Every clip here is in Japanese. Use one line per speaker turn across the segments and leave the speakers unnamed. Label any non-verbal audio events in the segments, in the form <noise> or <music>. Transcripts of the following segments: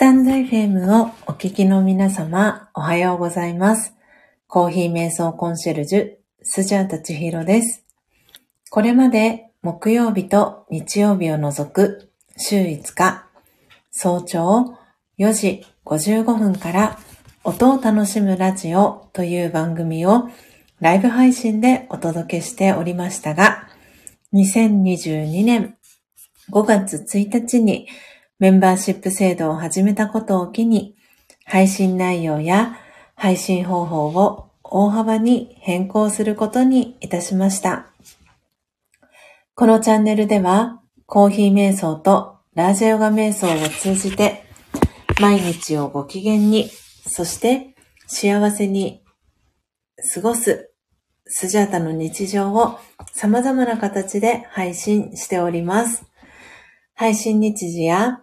タンド FM をお聞きの皆様、おはようございます。コーヒー瞑想コンシェルジュ、スジャータチヒロです。これまで木曜日と日曜日を除く週5日、早朝4時55分から音を楽しむラジオという番組をライブ配信でお届けしておりましたが、2022年5月1日にメンバーシップ制度を始めたことを機に、配信内容や配信方法を大幅に変更することにいたしました。このチャンネルでは、コーヒー瞑想とラージャヨガ瞑想を通じて、毎日をご機嫌に、そして幸せに過ごすスジャータの日常を様々な形で配信しております。配信日時や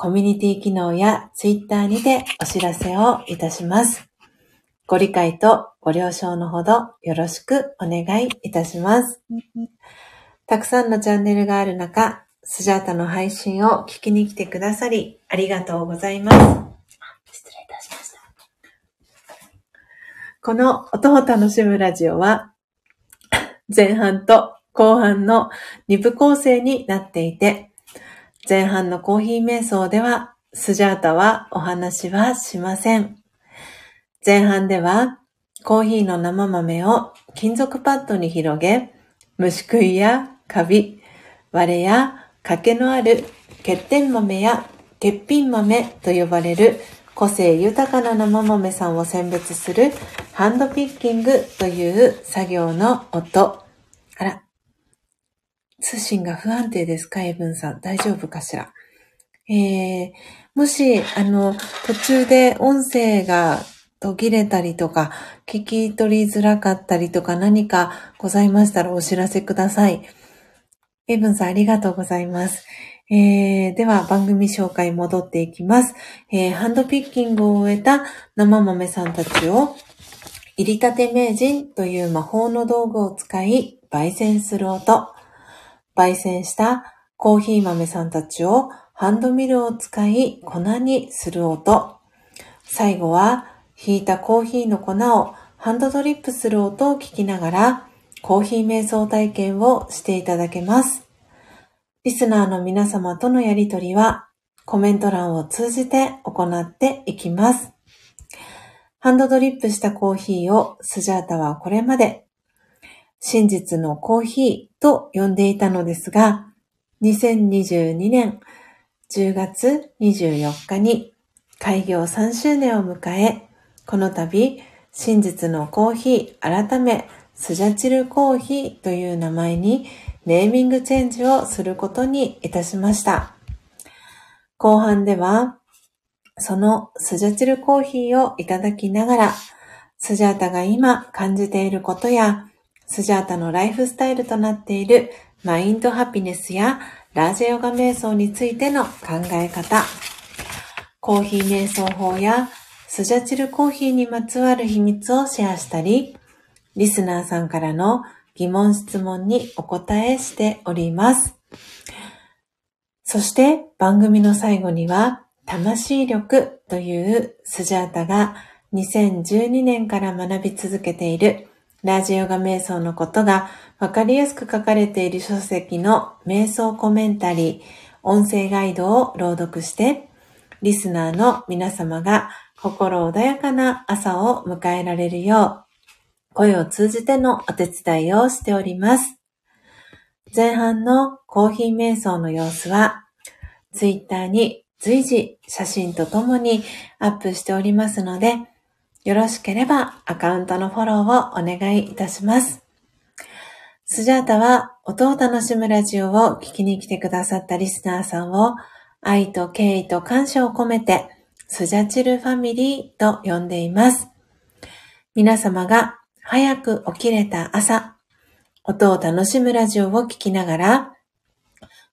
コミュニティ機能やツイッターにてお知らせをいたします。ご理解とご了承のほどよろしくお願いいたします。たくさんのチャンネルがある中、スジャータの配信を聞きに来てくださり、ありがとうございます。失礼いたしました。この音を楽しむラジオは、前半と後半の2部構成になっていて、前半のコーヒー瞑想では、スジャータはお話はしません。前半では、コーヒーの生豆を金属パッドに広げ、虫食いやカビ、割れや欠けのある欠点豆や欠品豆と呼ばれる個性豊かな生豆さんを選別するハンドピッキングという作業の音。あら、通信が不安定ですかエブンさん。大丈夫かしら？えー、もし、あの、途中で音声が途切れたりとか、聞き取りづらかったりとか何かございましたらお知らせください。エブンさんありがとうございます。えー、では番組紹介戻っていきます、えー。ハンドピッキングを終えた生豆さんたちを入りたて名人という魔法の道具を使い焙煎する音。焙煎したコーヒー豆さんたちをハンドミルを使い粉にする音。最後はひいたコーヒーの粉をハンドドリップする音を聞きながらコーヒー瞑想体験をしていただけます。リスナーの皆様とのやりとりはコメント欄を通じて行っていきます。ハンドドリップしたコーヒーをスジャータはこれまで真実のコーヒーと呼んでいたのですが、2022年10月24日に開業3周年を迎え、この度、真実のコーヒー改めスジャチルコーヒーという名前にネーミングチェンジをすることにいたしました。後半では、そのスジャチルコーヒーをいただきながら、スジャータが今感じていることや、スジャータのライフスタイルとなっているマインドハピネスやラージェヨガ瞑想についての考え方、コーヒー瞑想法やスジャチルコーヒーにまつわる秘密をシェアしたり、リスナーさんからの疑問質問にお答えしております。そして番組の最後には、魂力というスジャータが2012年から学び続けているラジヨガ瞑想のことがわかりやすく書かれている書籍の瞑想コメンタリー、音声ガイドを朗読して、リスナーの皆様が心穏やかな朝を迎えられるよう、声を通じてのお手伝いをしております。前半のコーヒー瞑想の様子は、ツイッターに随時写真とともにアップしておりますので、よろしければアカウントのフォローをお願いいたします。スジャータは音を楽しむラジオを聞きに来てくださったリスナーさんを愛と敬意と感謝を込めてスジャチルファミリーと呼んでいます。皆様が早く起きれた朝、音を楽しむラジオを聴きながら、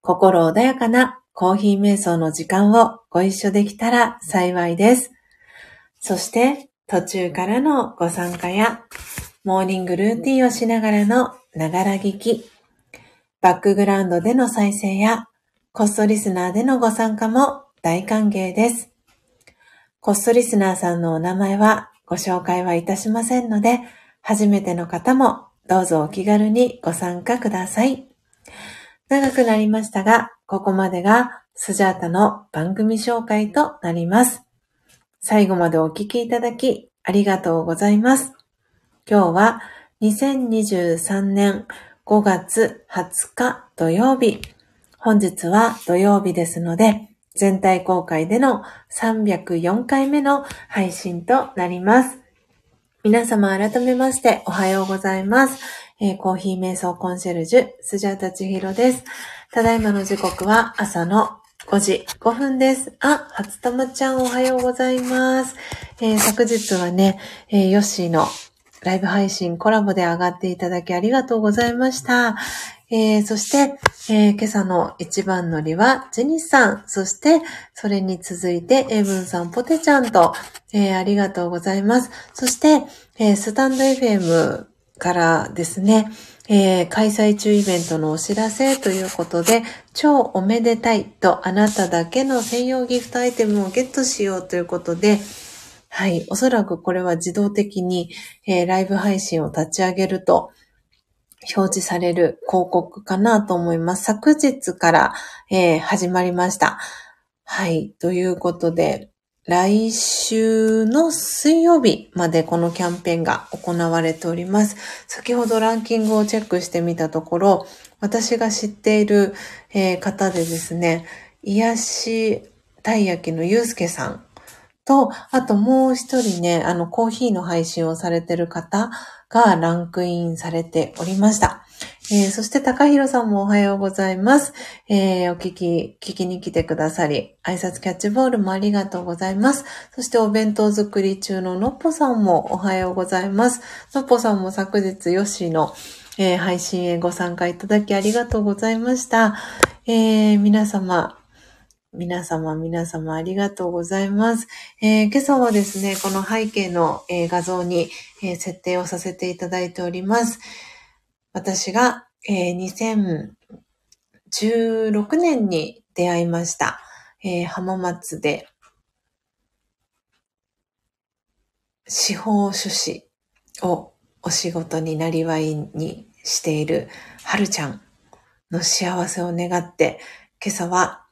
心穏やかなコーヒー瞑想の時間をご一緒できたら幸いです。そして途中からのご参加やモーニングルーティンをしながらのながら聞き、バックグラウンドでの再生やコストリスナーでのご参加も大歓迎です。コストリスナーさんのお名前はご紹介はいたしませんので、初めての方もどうぞお気軽にご参加ください。長くなりましたが、ここまでがスジャータの番組紹介となります。最後までお聞きいただきありがとうございます。今日は2023年5月20日土曜日。本日は土曜日ですので、全体公開での304回目の配信となります。皆様改めましておはようございます。えー、コーヒー瞑想コンシェルジュ、スジャータチヒロです。ただいまの時刻は朝の5時5分です。あ、初玉ちゃんおはようございます。えー、昨日はね、えー、ヨッシーのライブ配信コラボで上がっていただきありがとうございました。えー、そして、えー、今朝の一番乗りはジェニスさん、そしてそれに続いてエイブンさん、ポテちゃんと、えー、ありがとうございます。そして、えスタンド FM からですね、えー、開催中イベントのお知らせということで、超おめでたいとあなただけの専用ギフトアイテムをゲットしようということで、はい、おそらくこれは自動的に、えー、ライブ配信を立ち上げると、表示される広告かなと思います。昨日から、えー、始まりました。はい。ということで、来週の水曜日までこのキャンペーンが行われております。先ほどランキングをチェックしてみたところ、私が知っている、え方でですね、癒したい焼きのゆうすけさんと、あともう一人ね、あのコーヒーの配信をされてる方がランクインされておりました。えー、そして、高弘さんもおはようございます。えー、お聞き、聞きに来てくださり、挨拶キャッチボールもありがとうございます。そして、お弁当作り中ののっぽさんもおはようございます。のっぽさんも昨日、ヨッシーの、えー、配信へご参加いただきありがとうございました。え、皆様、皆様、皆様ありがとうございます。えー、今朝はですね、この背景の、えー、画像に、えー、設定をさせていただいております。私が、えー、2016年に出会いました。えー、浜松で司法書士をお仕事になりわいにしているはるちゃんの幸せを願って、今朝は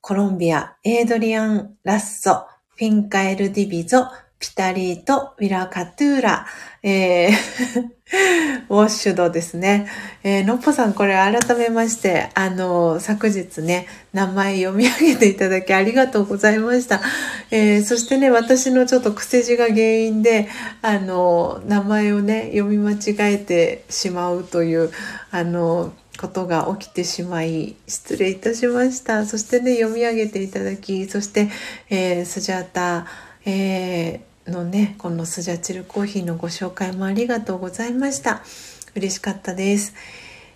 コロンビア、エイドリアン・ラッソ、フィンカエル・ディビゾ、ピタリーとウィラ・カトゥーラ、えー <laughs> ウォッシュドですね。えー、のっぽさん、これ改めまして、あの、昨日ね、名前読み上げていただきありがとうございました。えー、そしてね、私のちょっと癖字が原因で、あの、名前をね、読み間違えてしまうという、あの、ことが起きてしまい失礼いたしました。そしてね、読み上げていただき、そして、えー、スジャータ、えーのねこのスジャチルコーヒーのご紹介もありがとうございました嬉しかったです、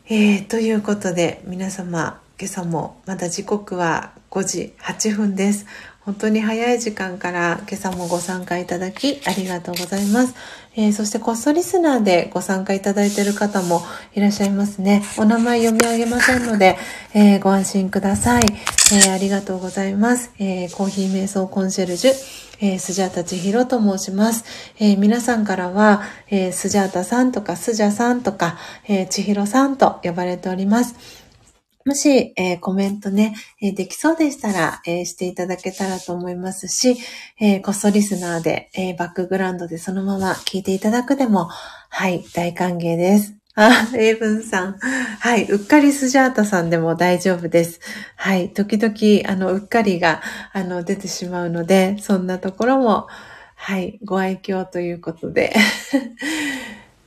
えー、ということで皆様今朝もまだ時刻は5時8分です本当に早い時間から今朝もご参加いただきありがとうございます。えー、そしてコストリスナーでご参加いただいている方もいらっしゃいますね。お名前読み上げませんので、えー、ご安心ください、えー、ありがとうございます。えコーヒー瞑想コンシェルジュえー、スジャータ千尋と申します。えー、皆さんからは、えー、スジャータさんとかスジャさんとか、えー、千尋さんと呼ばれております。もし、えー、コメントね、えー、できそうでしたら、えー、していただけたらと思いますし、えこっそリスナーで、えバックグラウンドでそのまま聞いていただくでも、はい、大歓迎です。あ、エイブンさん。はい。うっかりスジャータさんでも大丈夫です。はい。時々、あの、うっかりが、あの、出てしまうので、そんなところも、はい。ご愛嬌ということで。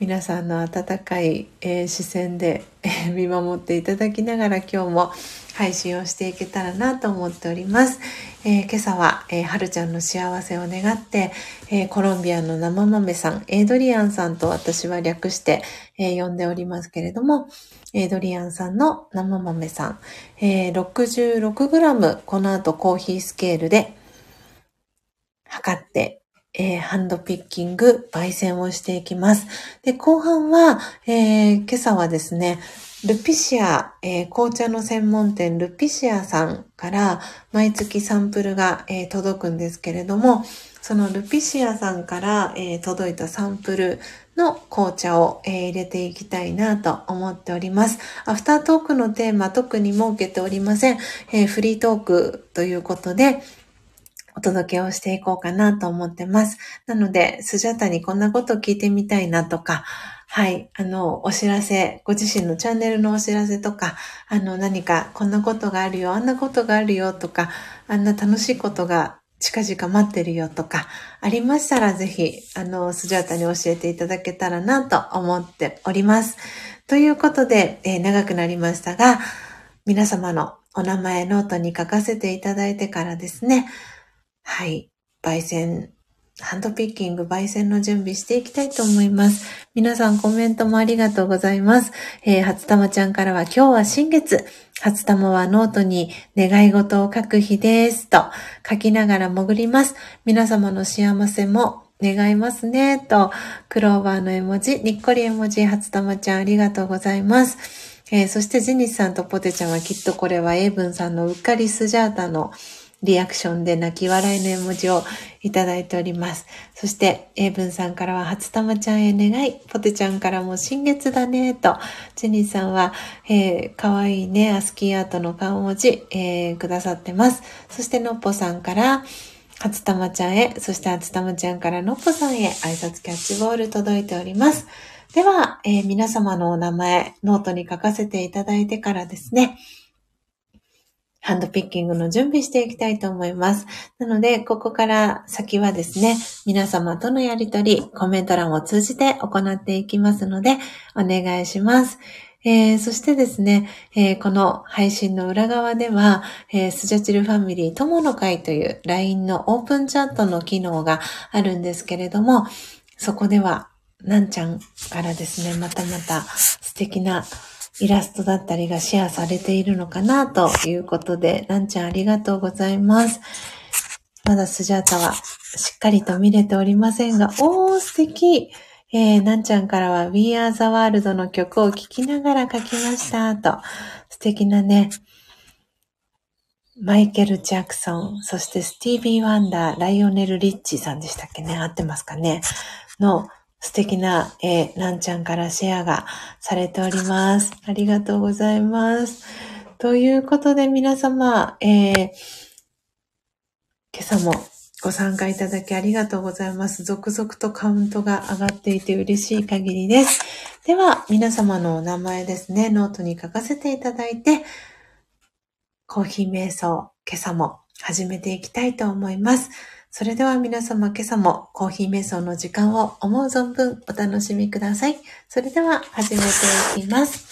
皆さんの温かい、えー、視線で、えー、見守っていただきながら今日も配信をしていけたらなと思っております。えー、今朝は、えー、はるちゃんの幸せを願って、えー、コロンビアの生豆さん、エイドリアンさんと私は略して、え呼んでおりますけれども、エイドリアンさんの生豆さん、え 66g この後コーヒースケールで測ってえー、ハンドピッキング、焙煎をしていきます。で、後半は、えー、今朝はですね、ルピシア、えー、紅茶の専門店ルピシアさんから毎月サンプルが、えー、届くんですけれども、そのルピシアさんから、えー、届いたサンプルの紅茶を、え入れていきたいなと思っております。アフタートークのテーマ特に設けておりません。えフリートークということで、お届けをしていこうかなと思ってます。なので、スジャタにこんなことを聞いてみたいなとか、はい、あの、お知らせ、ご自身のチャンネルのお知らせとか、あの、何かこんなことがあるよ、あんなことがあるよとか、あんな楽しいことが近々待ってるよとか、ありましたらぜひ、あの、スジャータに教えていただけたらなと思っております。ということで、えー、長くなりましたが、皆様のお名前ノートに書かせていただいてからですね、はい。焙煎、ハンドピッキング、焙煎の準備していきたいと思います。皆さんコメントもありがとうございます。えー、初玉ちゃんからは今日は新月。初玉はノートに願い事を書く日です。と書きながら潜ります。皆様の幸せも願いますね。と、クローバーの絵文字、にっこり絵文字、初玉ちゃんありがとうございます。えー、そしてジニスさんとポテちゃんはきっとこれはエイブンさんのうっかりスジャータのリアクションで泣き笑いの絵文字をいただいております。そして、英文さんからは初玉ちゃんへ願い、ポテちゃんからも新月だね、と、ジェニーさんは、えー、かわいいね、アスキーアートの顔文字、えー、くださってます。そして、のっぽさんから、初玉ちゃんへ、そして初玉ちゃんからのっぽさんへ挨拶キャッチボール届いております。では、えー、皆様のお名前、ノートに書かせていただいてからですね、ハンドピッキングの準備していきたいと思います。なので、ここから先はですね、皆様とのやりとり、コメント欄を通じて行っていきますので、お願いします。えー、そしてですね、えー、この配信の裏側では、えー、スジャチルファミリー友の会という LINE のオープンチャットの機能があるんですけれども、そこでは、なんちゃんからですね、またまた素敵なイラストだったりがシェアされているのかなということで、なんちゃんありがとうございます。まだスジャータはしっかりと見れておりませんが、おー、素敵。えー、なんちゃんからは We Are the World の曲を聴きながら書きましたと、素敵なね、マイケル・ジャクソン、そしてスティービー・ワンダー、ライオネル・リッチさんでしたっけね。合ってますかね。の素敵な、えー、なんちゃんからシェアがされております。ありがとうございます。ということで皆様、えー、今朝もご参加いただきありがとうございます。続々とカウントが上がっていて嬉しい限りです。では、皆様のお名前ですね、ノートに書かせていただいて、コーヒー瞑想、今朝も始めていきたいと思います。それでは皆様今朝もコーヒー瞑想の時間を思う存分お楽しみください。それでは始めていきます。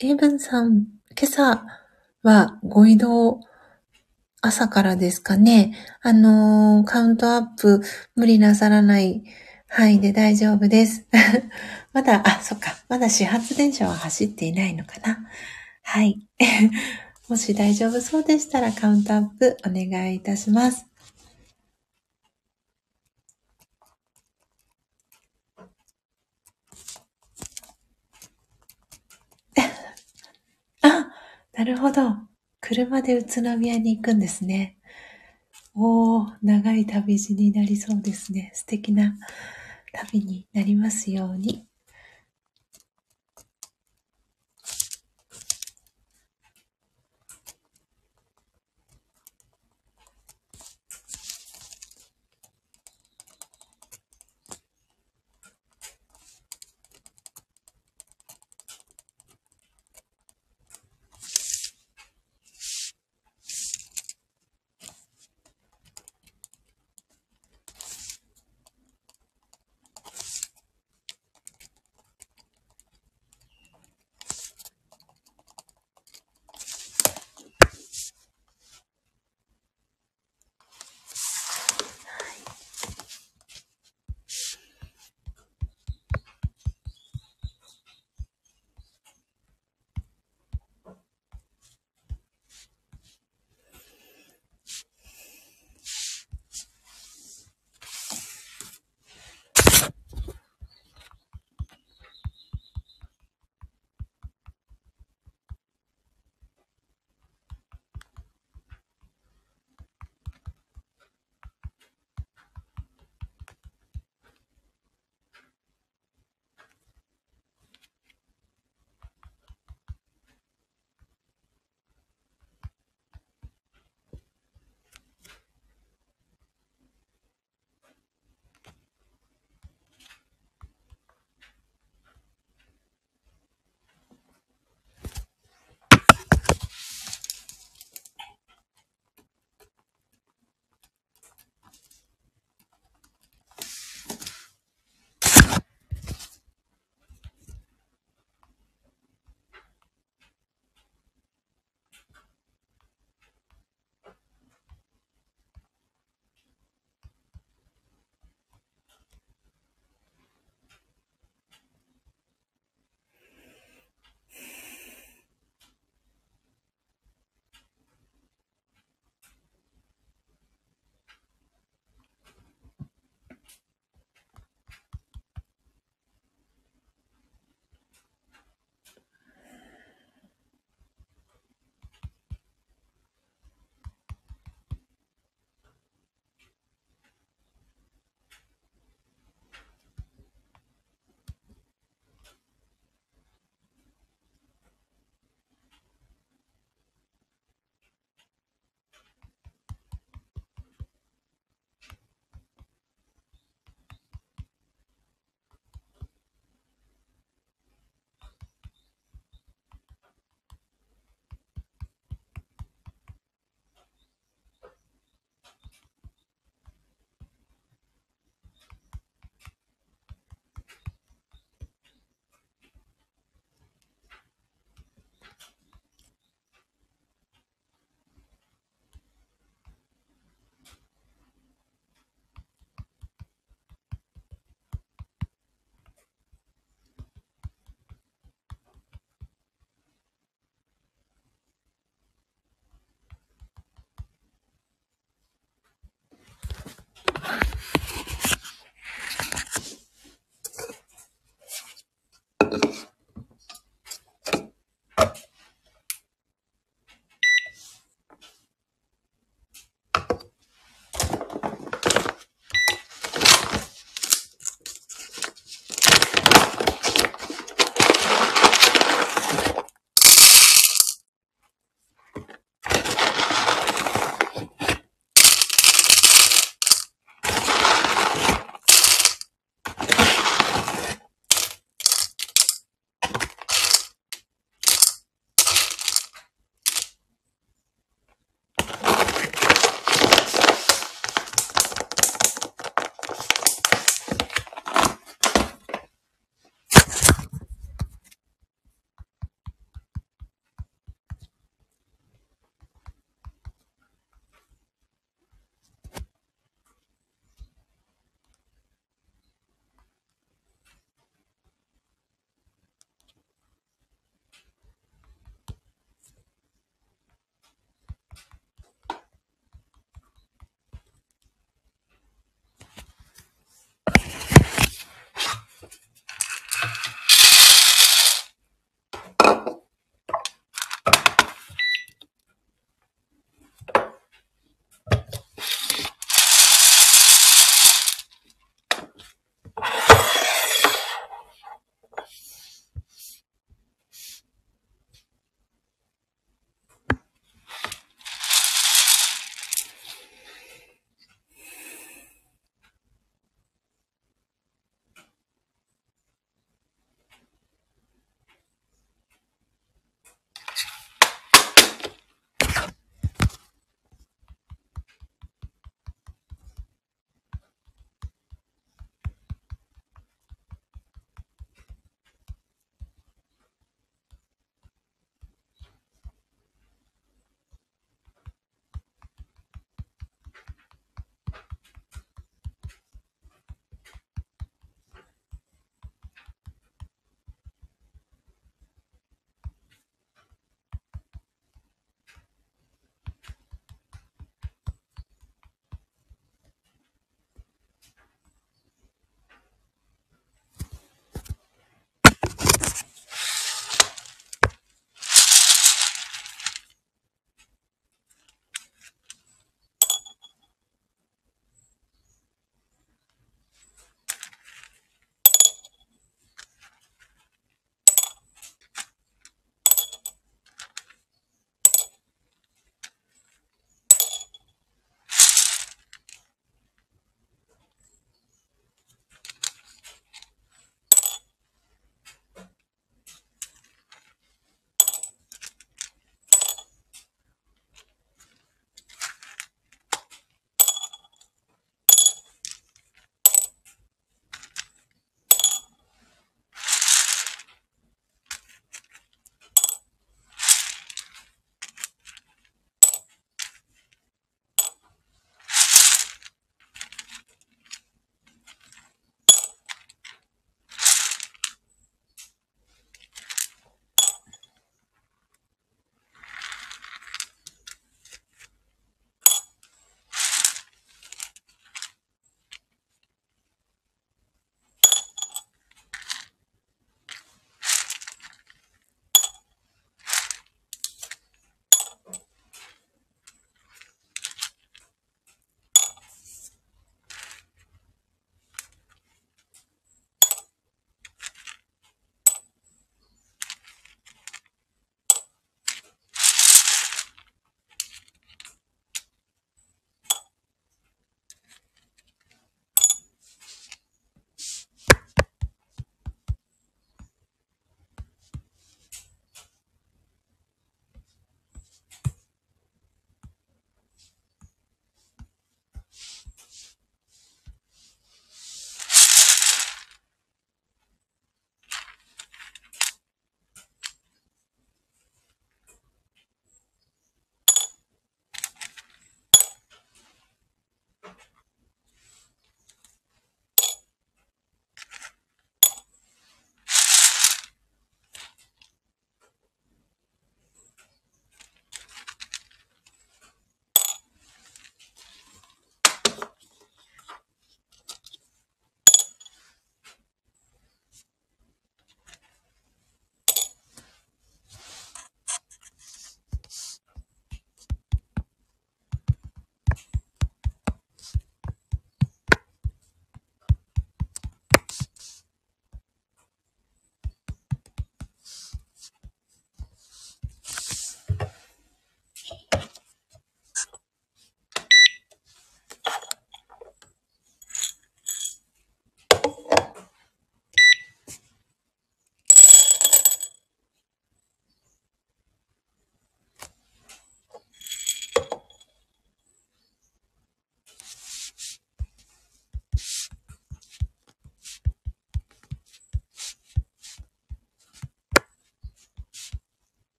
エイブンさん、今朝はご移動朝からですかね。あのー、カウントアップ無理なさらない範囲で大丈夫です。<laughs> まだ、あ、そっか。まだ始発電車は走っていないのかな。はい。<laughs> もし大丈夫そうでしたらカウントアップお願いいたします。<laughs> あ、なるほど。車で宇都宮に行くんですね。おー、長い旅路になりそうですね。素敵な旅になりますように。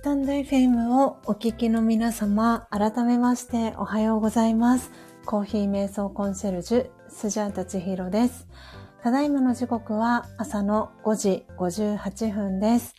スタンド FM をお聞きの皆様、改めましておはようございます。コーヒー瞑想コンシェルジュ、スジャータチヒロです。ただいまの時刻は朝の5時58分です。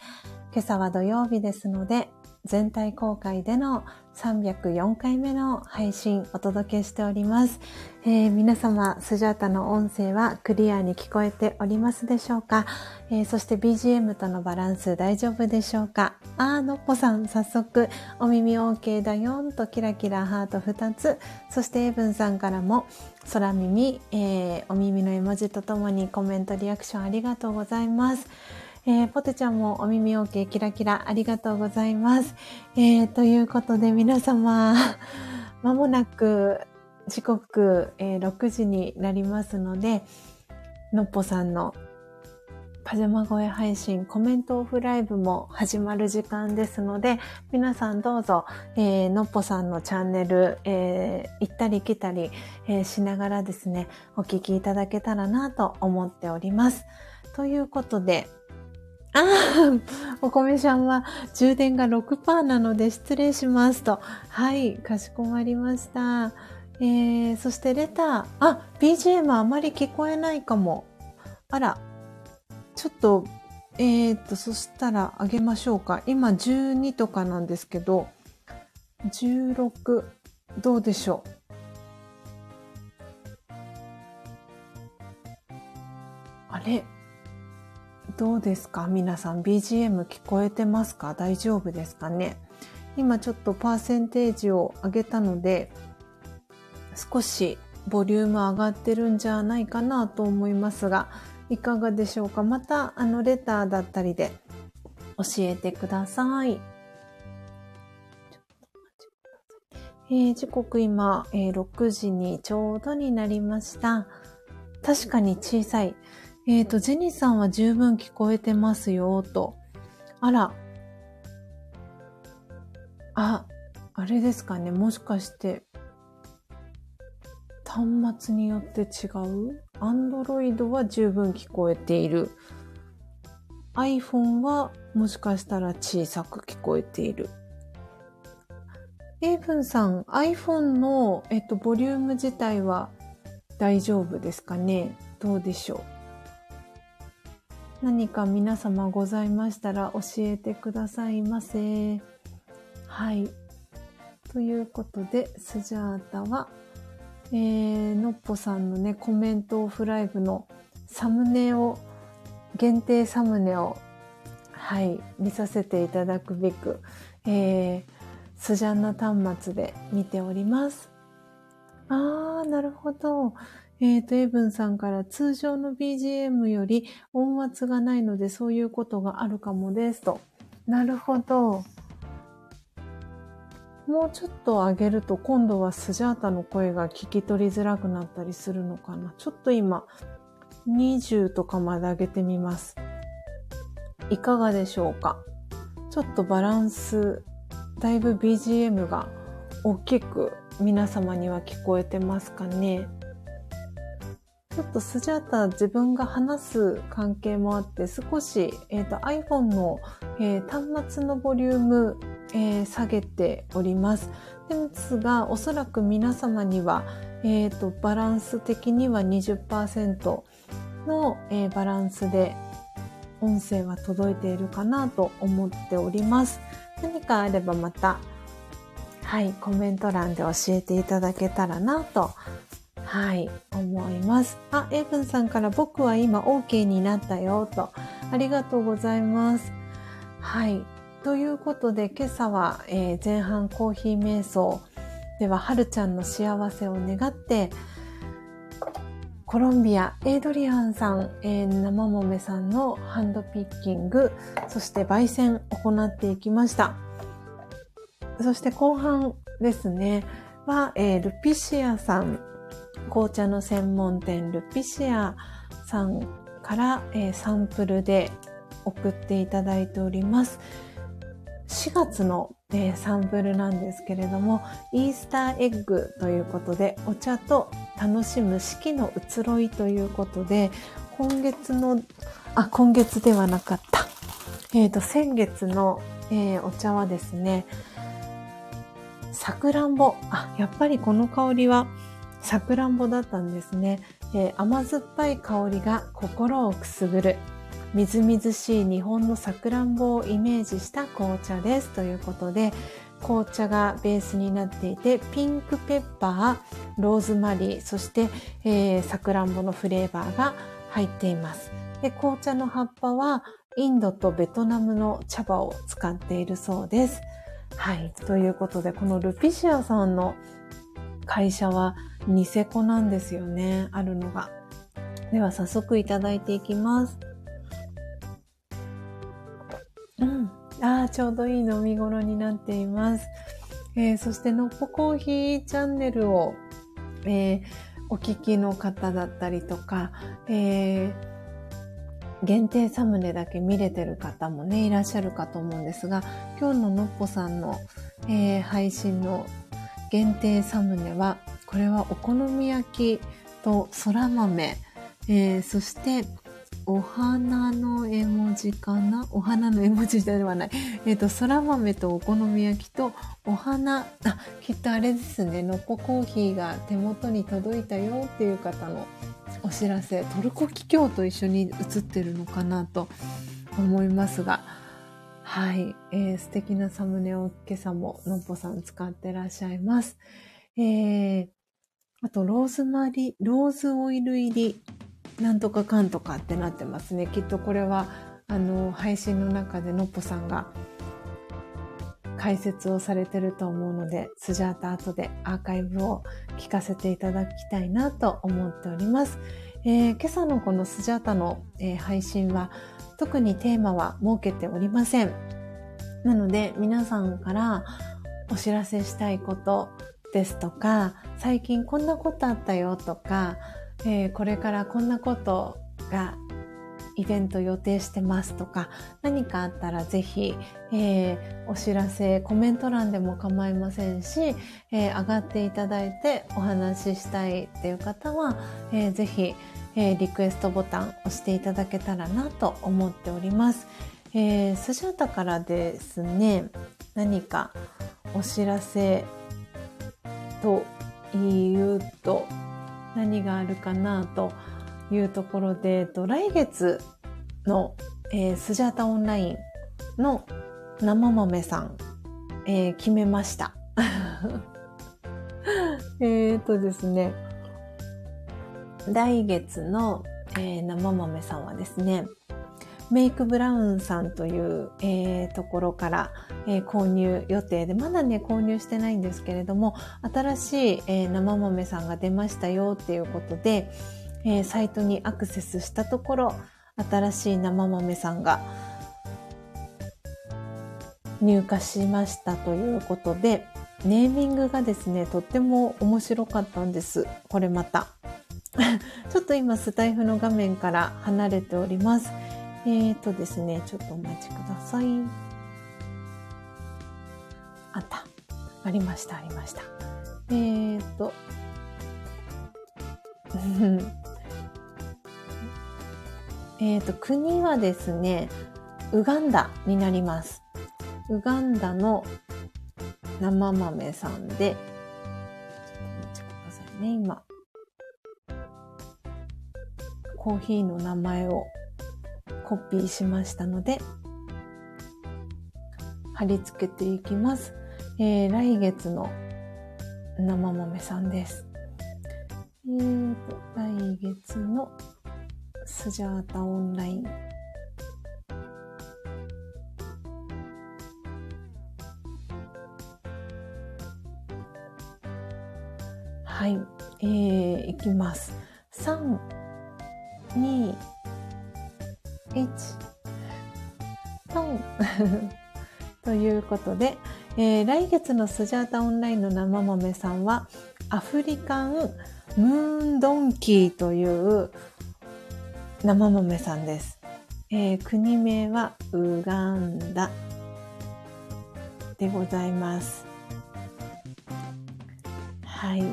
今朝は土曜日ですので、全体公開での304回目の配信お届けしております。えー、皆様、スジャータの音声はクリアに聞こえておりますでしょうか、えー、そして BGM とのバランス大丈夫でしょうか？あー、のっぽさん、早速、お耳 OK だよんとキラキラハート2つ、そしてエブンさんからも、空耳、えー、お耳の絵文字とともにコメント、リアクションありがとうございます。えー、ポテちゃんもお耳 OK キラキラありがとうございます。えー、ということで皆様、<laughs> まもなく時刻、えー、6時になりますので、のっぽさんのパジャマ声配信、コメントオフライブも始まる時間ですので、皆さんどうぞ、えー、のっぽさんのチャンネル、えー、行ったり来たり、えー、しながらですね、お聞きいただけたらなと思っております。ということで、ああ、お米ちゃんは充電が6%なので失礼しますと。はい、かしこまりました。えー、そしてレター。あ、BGM あまり聞こえないかも。あら、ちょっと、えー、っと、そしたらあげましょうか。今12とかなんですけど、16、どうでしょう？あれどうですか？皆さん BGM 聞こえてますか？大丈夫ですかね？今ちょっとパーセンテージを上げたので少しボリューム上がってるんじゃないかなと思いますがいかがでしょうか？またあのレターだったりで教えてください。えー、時刻今、えー、6時にちょうどになりました。確かに小さい。えっ、ー、と、ジェニーさんは十分聞こえてますよ、と。あら。あ、あれですかね。もしかして、端末によって違う ?Android は十分聞こえている。iPhone はもしかしたら小さく聞こえている。エイブンさん、iPhone の、えっと、ボリューム自体は大丈夫ですかね？どうでしょう？何か皆様ございましたら教えてくださいませ。はい。ということで、スジャータは、えー、のっぽさんのね、コメントオフライブのサムネを、限定サムネを、はい、見させていただくべく、えー、スジャンナ端末で見ております。あー、なるほど。えっ、ー、と、エブンさんから通常の BGM より音圧がないのでそういうことがあるかもですと。なるほど。もうちょっと上げると今度はスジャータの声が聞き取りづらくなったりするのかな。ちょっと今20とかまで上げてみます。いかがでしょうか？ちょっとバランス、だいぶ BGM が大きく皆様には聞こえてますかねちょっとスジャータ自分が話す関係もあって少し、えーと、iPhone の、えー、端末のボリューム、えー、下げております。ですが、おそらく皆様には、えーと、バランス的には20%の、えー、バランスで音声は届いているかなと思っております。何かあればまた、はい、コメント欄で教えていただけたらなとはい、思います。あ、エイブンさんから僕は今 OK になったよと。ありがとうございます。はい。ということで今朝は、えー、前半コーヒー瞑想では、はるちゃんの幸せを願って、コロンビア、エイドリアンさん、えー、生豆さんのハンドピッキング、そして焙煎行っていきました。そして後半ですね、は、えー、ルピシアさん紅茶の専門店ルピシアさんから、えー、サンプルで送っていただいております。4月の、えー、サンプルなんですけれども、イースターエッグということで、お茶と楽しむ四季の移ろいということで、今月の、あ、今月ではなかった。えっ、ー、と、先月のえー、お茶はですね、さくらんぼ。あ、やっぱりこの香りはさくらんぼだったんですね。え、甘酸っぱい香りが心をくすぐる。みずみずしい日本のさくらんぼをイメージした紅茶です。ということで、紅茶がベースになっていて、ピンクペッパー、ローズマリー、そして、えー、さくらんぼのフレーバーが入っています。で紅茶の葉っぱはインドとベトナムの茶葉を使っているそうです。はい。ということで、このルピシアさんの会社はニセコなんですよね。あるのが。では早速いただいていきます。うん。ああ、ちょうどいい飲み頃になっています。えー、そして、のっぽコーヒーチャンネルを、えー、お聞きの方だったりとか、えー、限定サムネだけ見れてる方もね、いらっしゃるかと思うんですが、今日ののっぽさんの、えー、配信の限定サムネは、これはお好み焼きと空豆、えー、そしてお花の絵文字かな？お花の絵文字ではない。えっ、ー、と、空豆とお好み焼きとお花、あ、きっとあれですね、のっぽコーヒーが手元に届いたよっていう方のお知らせ、トルコキキョウと一緒に写ってるのかなと思いますが、はい、えー、素敵なサムネを今朝ものっぽさん使ってらっしゃいます。えー、あと、ローズマリー、ローズオイル入り。なんとかかんとかってなってますね。きっとこれは、あの、配信の中でのっぽさんが解説をされてると思うので、スジャータ後でアーカイブを聞かせていただきたいなと思っております。えー、今朝のこのスジャータの、えー、配信は特にテーマは設けておりません。なので皆さんからお知らせしたいことですとか、最近こんなことあったよとか、えー、これからこんなことがイベント予定してますとか何かあったらぜひ、えー、お知らせコメント欄でも構いませんし、えー、上がっていただいてお話ししたいっていう方は、えー、ぜひ、え、リクエストボタン押していただけたらなと思っております。えー、スジャタからですね何かお知らせというと何があるかなというところで、えっと、来月の、えー、スジャータオンラインの生豆さん、えー、決めました。<laughs> えっとですね、来月の、えー、生豆さんはですね、メイクブラウンさんという、えー、ところから、えー、購入予定で、まだね、購入してないんですけれども、新しい、えー、生豆さんが出ましたよっていうことで、えサイトにアクセスしたところ、新しい生豆さんが入荷しましたということで、ネーミングがですね、とっても面白かったんです。これまた。<laughs> ちょっと今スタイフの画面から離れております。えーとですね、ちょっとお待ちください。あった。ありました、ありました。えーと、<laughs> えっと、国はですね、ウガンダになります。ウガンダの生豆さんで、ちょっとお待ちくださいね、今。コーヒーの名前をコピーしましたので、貼り付けていきます。えー、来月の生豆さんです。えーと、来月のスジャータオンライン。はい、えー、いきます。3、2、トン <laughs> ということで、えー、来月のスジャータオンラインの生豆さんはアフリカンムーンドンキーという生豆さんです。えー、国名はウガンダでございます。はい。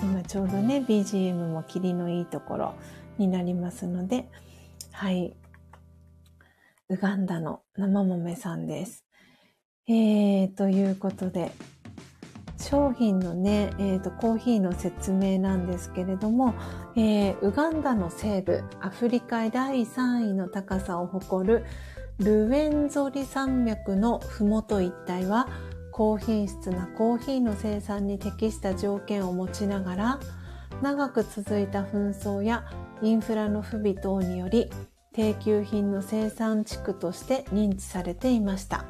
今ちょうどね、BGM も霧のいいところになりますので、はい。ウガンダの生豆さんです。えー、ということで、商品のね、えーと、コーヒーの説明なんですけれども、えー、ウガンダの西部、アフリカ第3位の高さを誇るルウェンゾリ山脈のふもと一帯は、高品質なコーヒーの生産に適した条件を持ちながら、長く続いた紛争やインフラの不備等により、低級品の生産地区として認知されていました。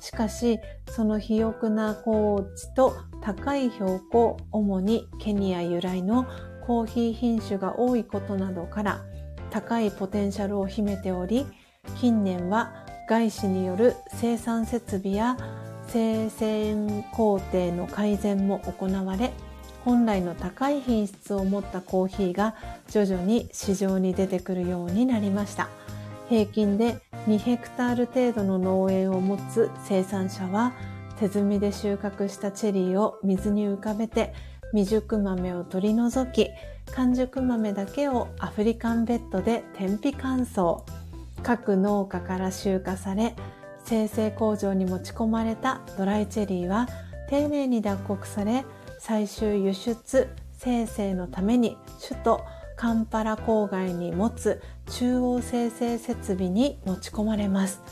しかし、その肥沃な高地と高い標高、主にケニア由来のコーヒー品種が多いことなどから、高いポテンシャルを秘めており、近年は外資による生産設備や生鮮工程の改善も行われ、本来の高い品質を持ったコーヒーが徐々に市場に出てくるようになりました。平均で2ヘクタール程度の農園を持つ生産者は手摘みで収穫したチェリーを水に浮かべて未熟豆を取り除き完熟豆だけをアフリカンベッドで天日乾燥各農家から集荷され生成工場に持ち込まれたドライチェリーは丁寧に脱穀され最終輸出生成のために首都カンパラ郊外に持つ中央生成設備に持ち込まれます。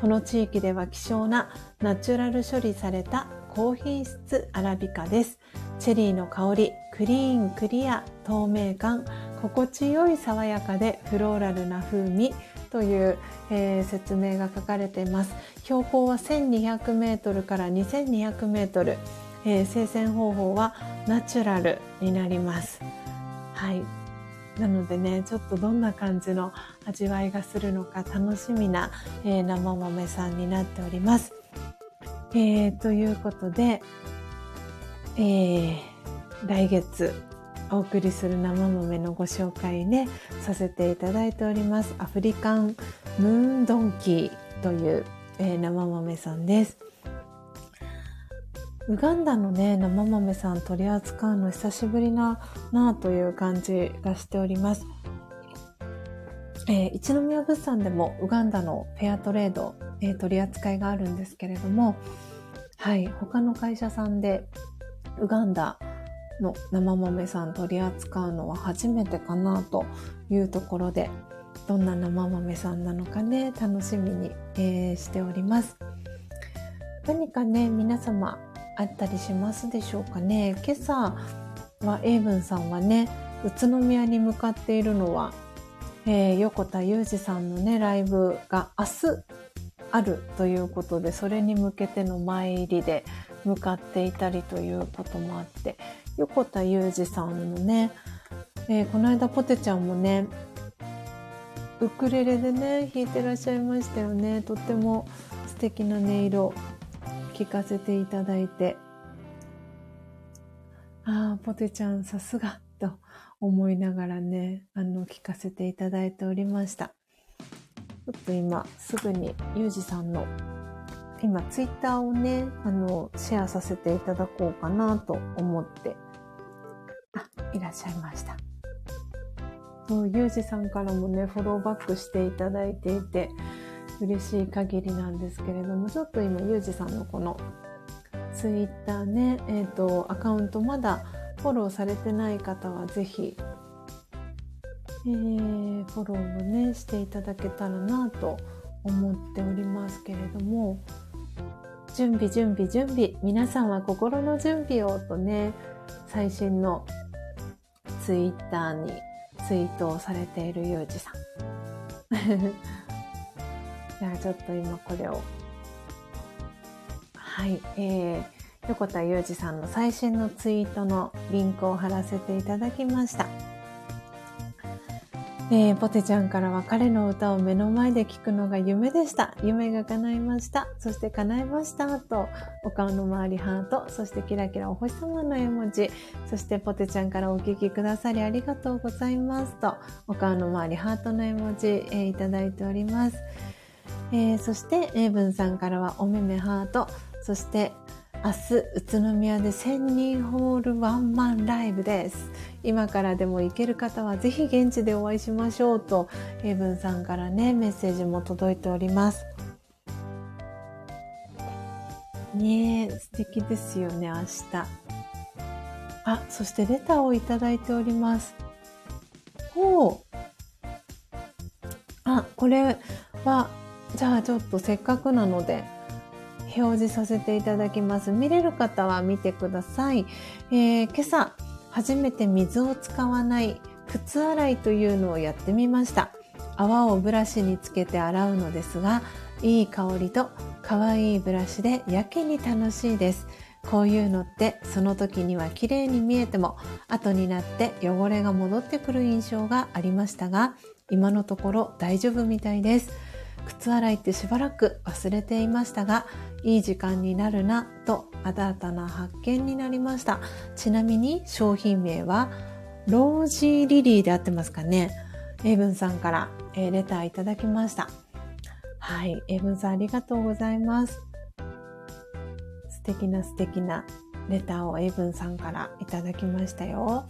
この地域では希少なナチュラル処理された高品質アラビカです。チェリーの香り、クリーン、クリア、透明感、心地よい爽やかでフローラルな風味という、えー、説明が書かれています。標高は1200メートルから2200メートル。えー、生鮮方法はナチュラルになります。はい。なのでね、ちょっとどんな感じの味わいがするのか楽しみな、えー、生豆さんになっております。えー、ということで、えー、来月お送りする生豆のご紹介ね、させていただいております。アフリカンムーンドンキーという、えー、生豆さんです。ウガンダのね、生豆さん取り扱うの久しぶりな、なという感じがしております。えー、一宮物産でもウガンダのフェアトレード、えー、取り扱いがあるんですけれども、はい、他の会社さんでウガンダの生豆さん取り扱うのは初めてかなというところで、どんな生豆さんなのかね、楽しみに、えー、しております。何かね、皆様、あったりしますでしょうかね。今朝は英文さんはね、宇都宮に向かっているのは、えー、横田裕二さんのね、ライブが明日あるということで、それに向けての前入りで向かっていたりということもあって、横田裕二さんのね、えー、この間ポテちゃんもね、ウクレレでね、弾いてらっしゃいましたよね。とっても素敵な音色聞かせていただいて、ああ、ポテちゃんさすがと思いながらね、あの、聞かせていただいておりました。ちょっと今、すぐにゆうじさんの、今、ツイッターをね、あの、シェアさせていただこうかなと思って、あ、いらっしゃいました。そう、ゆうじさんからもね、フォローバックしていただいていて、嬉しい限りなんですけれども、ちょっと今、ゆうじさんのこのツイッターね、えっ、ー、と、アカウントまだフォローされてない方はぜひ、えー、フォローをね、していただけたらなと思っておりますけれども、準備準備準備、皆さんは心の準備をとね、最新のツイッターにツイートをされているゆうじさん。じゃあちょっと今これを。はい。えー、横田裕二さんの最新のツイートのリンクを貼らせていただきました。えー、ポテちゃんからは彼の歌を目の前で聞くのが夢でした。夢が叶いました。そして叶いました。と、お顔の周りハート、そしてキラキラお星様の絵文字、そしてポテちゃんからお聞きくださりありがとうございますと、お顔の周りハートの絵文字、えー、いただいております。えー、そして、英文さんからはおめめハート、そして、明日、宇都宮で1000人ホールワンマンライブです。今からでも行ける方はぜひ現地でお会いしましょうと、エイブンさんからね、メッセージも届いております。ねえ、素敵ですよね、明日。あ、そしてレターをいただいております。ほう。あ、これは、じゃあちょっとせっかくなので、表示させていただきます。見れる方は見てください。えー、今朝、初めて水を使わない靴洗いというのをやってみました。泡をブラシにつけて洗うのですが、いい香りと可愛いブラシでやけに楽しいです。こういうのってその時には綺麗に見えても後になって汚れが戻ってくる印象がありましたが今のところ大丈夫みたいです。靴洗いってしばらく忘れていましたがいい時間になるなと新たな発見になりました。ちなみに商品名はロージーリリーで合ってますかね。エイブンさんから、えレターいただきました。はい。エイブンさんありがとうございます。素敵な素敵なレターをエイブンさんからいただきましたよ。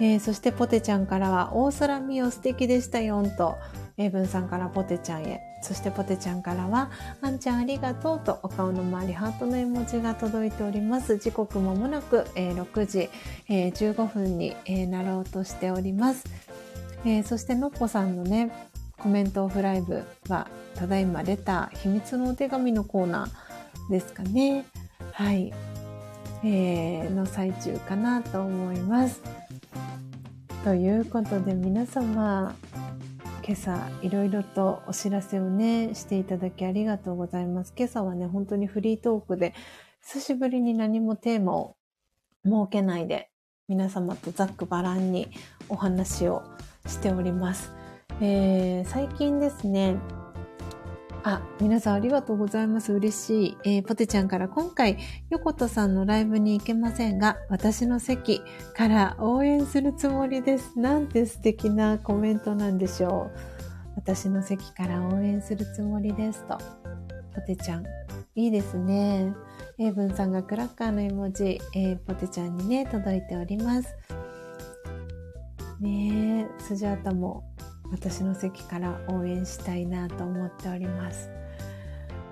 えー、そしてポテちゃんからは、大空ミオ素敵でしたよんと、エイブンさんからポテちゃんへ、そしてポテちゃんからは、あんちゃんありがとうとお顔の周りハートの絵文字が届いております。時刻ももなく、えー、6時、えー、15分に、えー、なろうとしております。えー、そしてのっぽさんのね、コメントオフライブは、ただいまレター、秘密のお手紙のコーナーですかね。はい。えー、の最中かなと思います。ということで皆様、今朝いろいろとお知らせをね、していただきありがとうございます。今朝はね、本当にフリートークで、久しぶりに何もテーマを設けないで、皆様とざっくばらんにお話をしております。えー、最近ですね、あ、皆さんありがとうございます。嬉しい。えー、ポテちゃんから今回、横田さんのライブに行けませんが、私の席から応援するつもりです。なんて素敵なコメントなんでしょう。私の席から応援するつもりですと。ポテちゃん、いいですね。エイブンさんがクラッカーの絵文字、えー、ポテちゃんにね、届いております。ねえ、スジャータも私の席から応援したいなと思っております。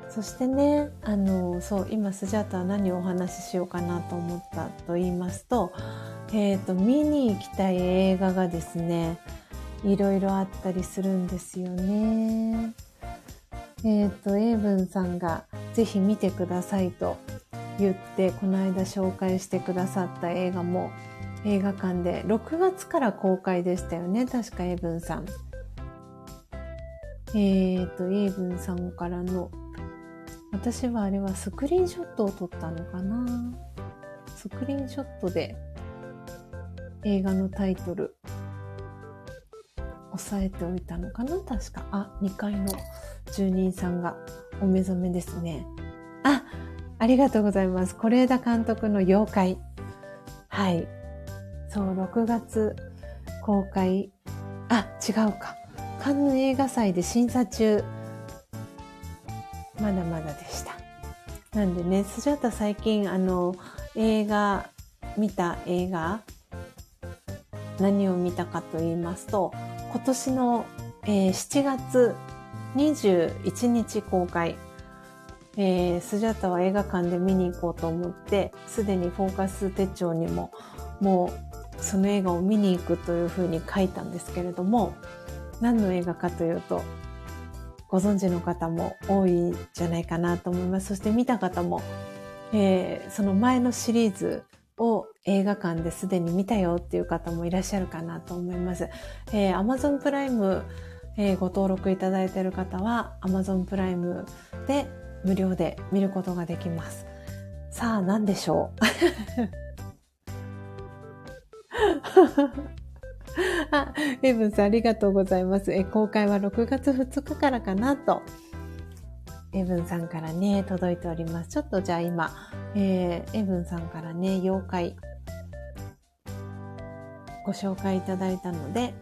そしてね、あの、そう、今スジャータは何をお話ししようかなと思ったと言いますと、え、ー、と、見に行きたい映画がですね、いろいろあったりするんですよね。えっ、ー、と、エイブンさんがぜひ見てくださいと言って、この間紹介してくださった映画も映画館で6月から公開でしたよね。確かエイブンさん。えっ、ー、と、イーブンさんからの、私はあれはスクリーンショットを撮ったのかなスクリーンショットで映画のタイトル押さえておいたのかな確か。あ、2階の住人さんがお目覚めですね。あ、ありがとうございます。是枝監督の妖怪。はい。そう、6月公開。あ、違うか。カンヌ映画祭で審査中。まだまだでした。なんでね、スジャータ最近、あの、映画、見た映画、何を見たかと言いますと、今年の、えー、7月21日公開、えー、スジャタは映画館で見に行こうと思って、すでにフォーカス手帳にも、もうその映画を見に行くというふうに書いたんですけれども、何の映画かというと、ご存知の方も多いんじゃないかなと思います。そして見た方も、えー、その前のシリーズを映画館ですでに見たよっていう方もいらっしゃるかなと思います。えー、Amazon プライム、えー、ご登録いただいている方は Amazon プライムで無料で見ることができます。さあ何でしょう？<laughs> あ、<laughs> エブンさんありがとうございます。え、公開は6月2日からかなと、エブンさんからね、届いております。ちょっとじゃあ今、えー、エブンさんからね、妖怪、ご紹介いただいたので、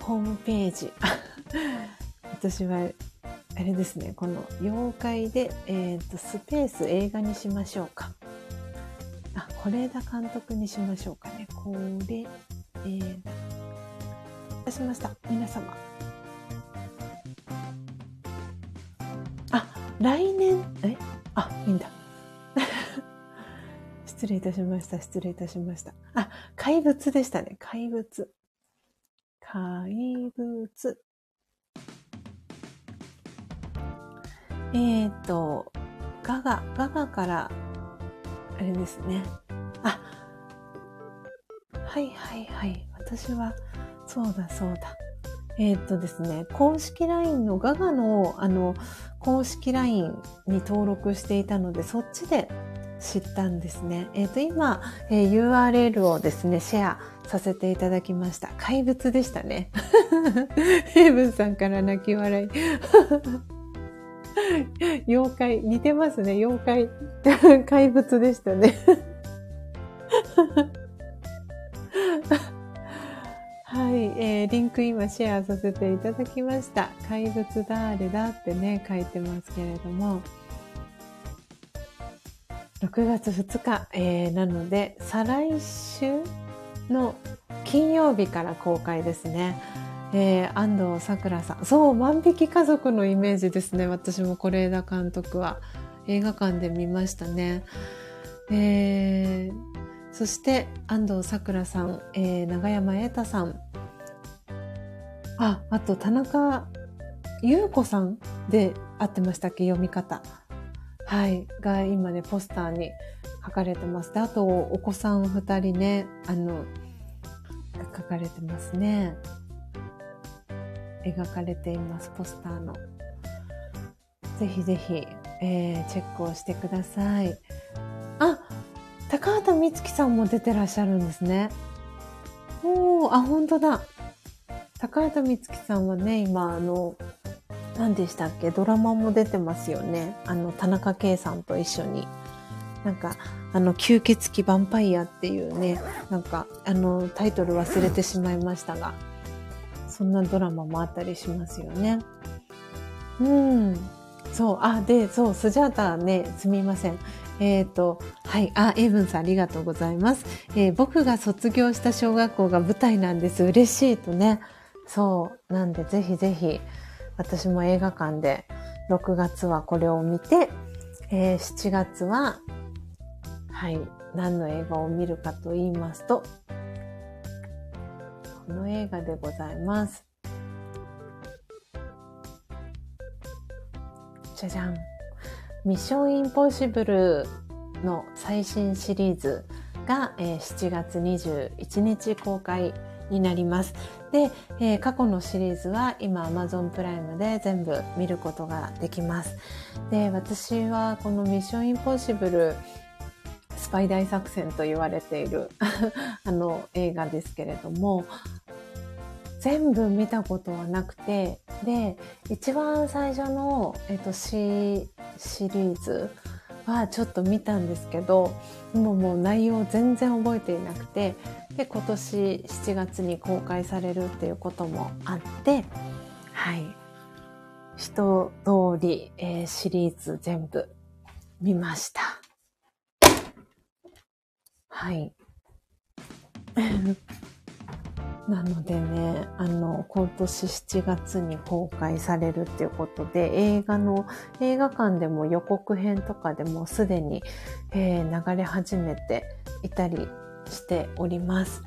ホームページ。<laughs> 私はあれですね、この妖怪で、えっ、と、スペース映画にしましょうか。あ、是枝監督にしましょうかね。これ、映画。出しました。皆様。あ、来年、え？あ、いいんだ。<laughs> 失礼いたしました。失礼いたしました。あ、怪物でしたね。怪物。怪物。えっ、ー、と、ガガ、ガガから、あれですね。あ、はいはいはい。私は、そうだそうだ。えっ、とですね、公式 LINE のガガの、あの、公式 LINE に登録していたので、そっちで知ったんですね。えっ、と、今、えー、URL をですね、シェアさせていただきました。怪物でしたね。<laughs> ヘイブンさんから泣き笑い。<laughs> 妖怪、似てますね。妖怪。<laughs> 怪物でしたね。<laughs> はい、えー、リンク今シェアさせていただきました。怪物誰だってね、書いてますけれども。6月2日、えー、なので、再来週の金曜日から公開ですね。えー、安藤サクラさん。そう、万引き家族のイメージですね。私も是枝監督は映画館で見ましたね。えー、そして安藤サクラさん、えー、長山瑛太さん。あ、あと田中優子さんで合ってましたっけ？読み方。はい、が今ね、ポスターに書かれてます。で、あと、お子さん二人ね、あの、書かれてますね。描かれています、ポスターの。ぜひぜひ、えー、チェックをしてください。あ、高畑充希さんも出てらっしゃるんですね。おー、あ、本当だ。高畑充希さんはね、今、あの、何でしたっけ？ドラマも出てますよね。あの、田中圭さんと一緒に。なんか、あの、吸血鬼ヴァンパイアっていうね、なんか、あの、タイトル忘れてしまいましたが、そんなドラマもあったりしますよね。うん。そう、あ、で、そう、スジャータね、すみません。えっ、ー、と、はい、あ、エイブンさんありがとうございます。えー、僕が卒業した小学校が舞台なんです。嬉しいとね。そう、なんでぜひぜひ、私も映画館で6月はこれを見て、えー、7月は、はい、何の映画を見るかと言いますと、この映画でございます。じゃじゃん。ミッションインポッシブルの最新シリーズが、えー、7月21日公開になります。で、えー、過去のシリーズは今 Amazon プライムで全部見ることができます。で、私はこのミッションインポッシブルスパイ大作戦と言われている <laughs> あの映画ですけれども、全部見たことはなくて、で、一番最初の、えっと、シシリーズはちょっと見たんですけど、もうもう内容全然覚えていなくて、で今年7月に公開されるっていうこともあってはい。一通り、えー、シリーズ全部見ました。はい <laughs> なのでね、あの、今年7月に公開されるっていうことで、映画の、映画館でも予告編とかでもすでに、えー、流れ始めていたりしております。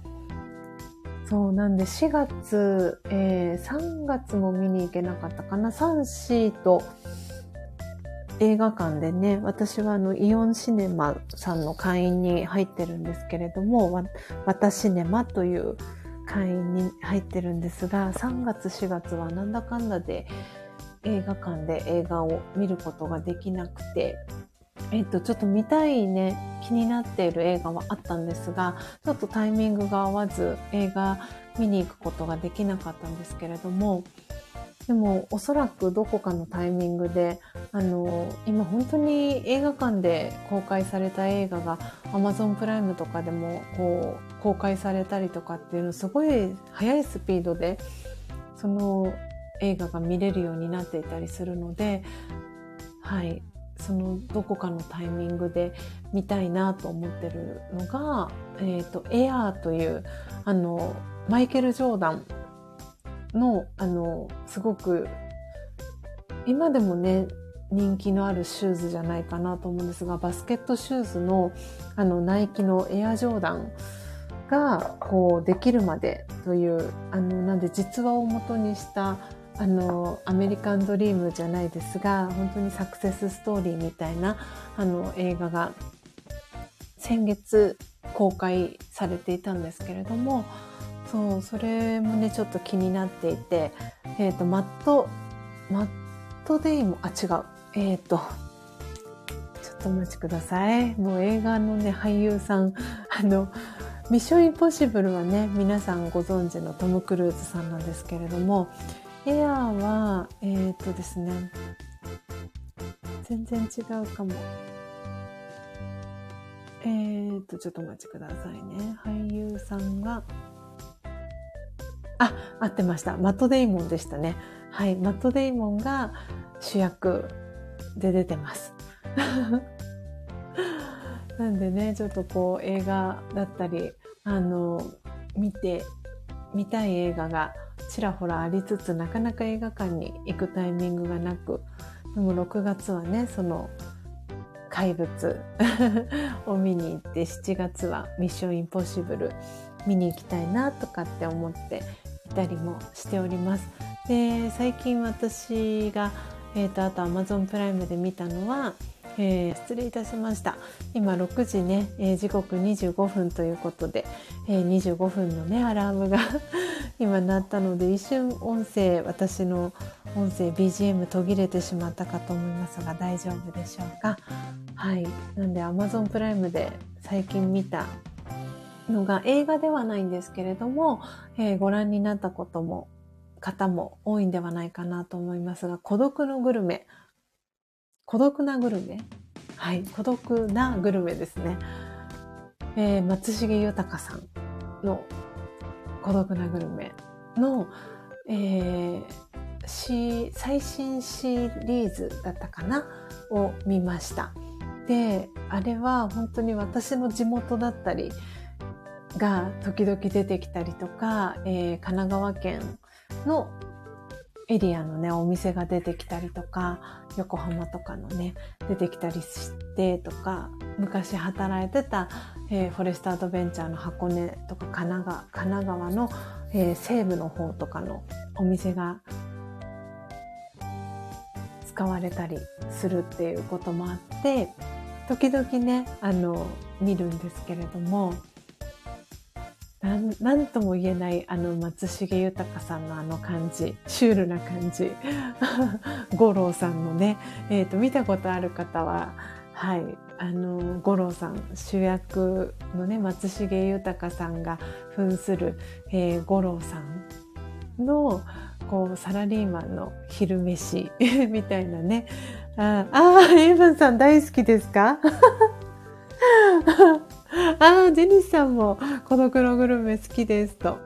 そうなんで4月、えー、3月も見に行けなかったかな。3、4と映画館でね、私はあのイオンシネマさんの会員に入ってるんですけれども、わ、たシネマという会員に入ってるんですが、3月4月はなんだかんだで映画館で映画を見ることができなくて、えっと、ちょっと見たいね、気になっている映画はあったんですが、ちょっとタイミングが合わず映画見に行くことができなかったんですけれども、でもおそらくどこかのタイミングで、あの、今本当に映画館で公開された映画が Amazon プライムとかでもこう公開されたりとかっていうのすごい速いスピードで、その映画が見れるようになっていたりするので、はい、そのどこかのタイミングで見たいなと思ってるのが、えっ、ー、と、エアーという、あの、マイケル・ジョーダンの、あの、すごく、今でもね、人気のあるシューズじゃないかなと思うんですが、バスケットシューズの、あの、ナイキのエアジョーダンが、こう、できるまでという、あの、なんで実話を元にした、あの、アメリカンドリームじゃないですが、本当にサクセスストーリーみたいな、あの、映画が、先月公開されていたんですけれども、そう、それもね、ちょっと気になっていて、えっ、ー、と、マット、マットデイも、あ、違う。えっ、ー、と、ちょっとお待ちください。もう映画のね、俳優さん、<laughs> あの、ミッションインポッシブルはね、皆さんご存知のトム・クルーズさんなんですけれども、エアーは、えっ、ー、とですね、全然違うかも。えーと、ちょっとお待ちくださいね。俳優さんが、あ、合ってました。マット・デイモンでしたね。はい、マット・デイモンが主役で出てます。<laughs> なんでね、ちょっとこう映画だったり、あの、見て、見たい映画がちらほらありつつ、なかなか映画館に行くタイミングがなく、でも6月はね、その、怪物 <laughs> を見に行って、7月はミッションインポッシブル見に行きたいなとかって思ってたりもしております。で、最近私がえーと、あと Amazon プライムで見たのは、えー、失礼いたしました。今6時ね、えー、時刻25分ということで、えー、25分のねアラームが <laughs> 今鳴ったので一瞬音声私の音声 BGM 途切れてしまったかと思いますが大丈夫でしょうか？はい。なんで Amazon プライムで最近見たのが映画ではないんですけれども、えー、ご覧になったことも方も多いんではないかなと思いますが、孤独のグルメ。孤独なグルメ？はい、孤独なグルメですね。えー、松重豊さんの孤独なグルメの、えー、最新シリーズだったかな？を見ました。で、あれは本当に私の地元だったりが時々出てきたりとか、えー、神奈川県のエリアのね、お店が出てきたりとか、横浜とかのね、出てきたりしてとか、昔働いてた、えー、フォレストアドベンチャーの箱根とか神奈川神奈川の、えー、西部の方とかのお店が使われたりするっていうこともあって、時々ね、あの、見るんですけれども、なんなんとも言えないあの松重豊さんのあの感じシュールな感じ。<laughs> 五郎さんのね、えーと、見たことある方ははい。あの五郎さん主役のね松重豊さんが扮する、えー、五郎さんのこうサラリーマンの昼飯 <laughs> みたいなね。ああエイブンさん大好きですか？<laughs> ああ、ジェニスさんも孤独のグルメ好きですと。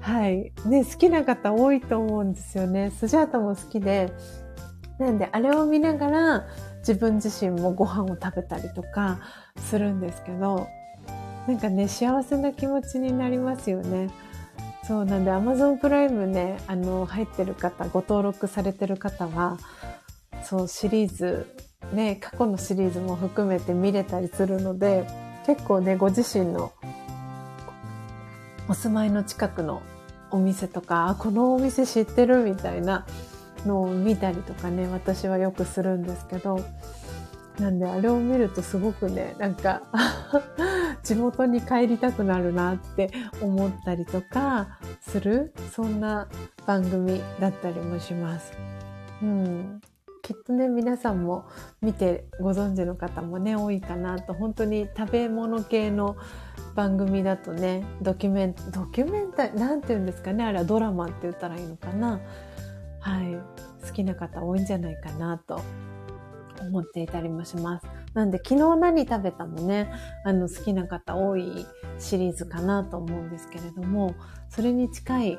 はい。ね、好きな方多いと思うんですよね。スジャータも好きで。なんで、あれを見ながら自分自身もご飯を食べたりとかするんですけど、なんかね、幸せな気持ちになりますよね。そうなんで、Amazon プライムね、あの、入ってる方、ご登録されてる方は、そう、シリーズ、ね、過去のシリーズも含めて見れたりするので、結構ね、ご自身のお住まいの近くのお店とか、このお店知ってるみたいなのを見たりとかね、私はよくするんですけど、なんであれを見るとすごくね、なんか <laughs> 地元に帰りたくなるなって思ったりとかする、そんな番組だったりもします。うん。きっとね皆さんも見てご存知の方もね多いかなと。本当に食べ物系の番組だとねドキュメンドキュメンタリーなんて言うんですかねあれはドラマって言ったらいいのかな。はい。好きな方多いんじゃないかなと思っていたりもします。なんで昨日何食べたもね、あの好きな方多いシリーズかなと思うんですけれども、それに近い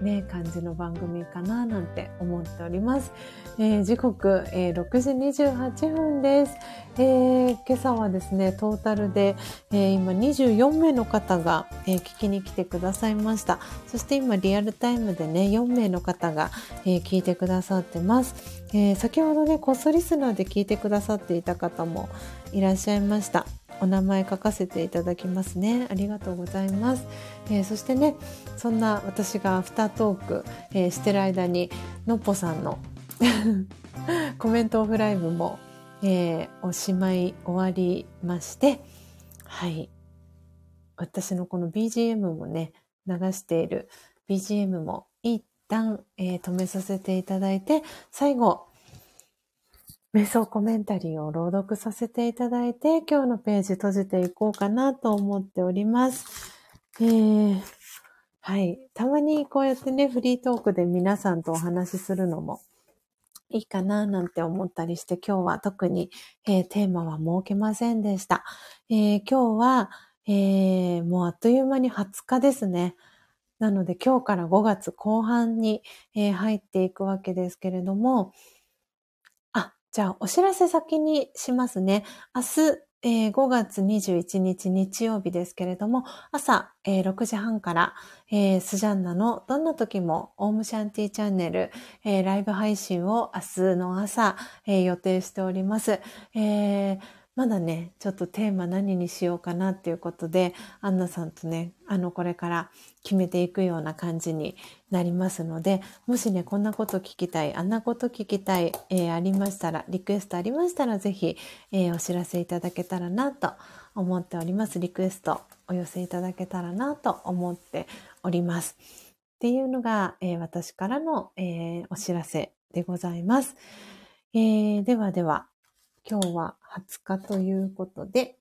ね、感じの番組かななんて思っております。えー、時刻、えー、6時28分です、えー、今朝はですね、トータルで、え今24名の方が、え聞きに来てくださいました。そして今リアルタイムでね、4名の方が、え聞いてくださってます。え先ほどね、こっそリスナーで聞いてくださっていた方もいらっしゃいました。お名前書かせていただきますね。ありがとうございます。えー、そしてね、そんな私がアフタートーク、えー、してる間に、のっぽさんの <laughs> コメントオフライブも、えー、おしまい終わりまして、はい。私のこの BGM もね、流している BGM も一旦、えー、止めさせていただいて、最後、瞑想コメンタリーを朗読させていただいて、今日のページ閉じていこうかなと思っております。えー、はい。たまにこうやってね、フリートークで皆さんとお話しするのもいいかななんて思ったりして、今日は特に、えー、テーマは設けませんでした。えー、今日は、えー、もうあっという間に20日ですね。なので今日から5月後半に、え入っていくわけですけれども、じゃあ、お知らせ先にしますね。明日、えー、5月21日日曜日ですけれども、朝、えー、6時半から、えー、スジャンナのどんな時もオームシャンティチャンネル、えライブ配信を明日の朝、予定しております。まだね、ちょっとテーマ何にしようかなっていうことで、アンナさんとね、あの、これから決めていくような感じになりますので、もしね、こんなこと聞きたい、あんなこと聞きたい、えー、ありましたら、リクエストありましたら、ぜひ、えー、お知らせいただけたらなと思っております。リクエストお寄せいただけたらなと思っております。っていうのが、えー、私からの、えお知らせでございます。えではでは、今日は20日ということで、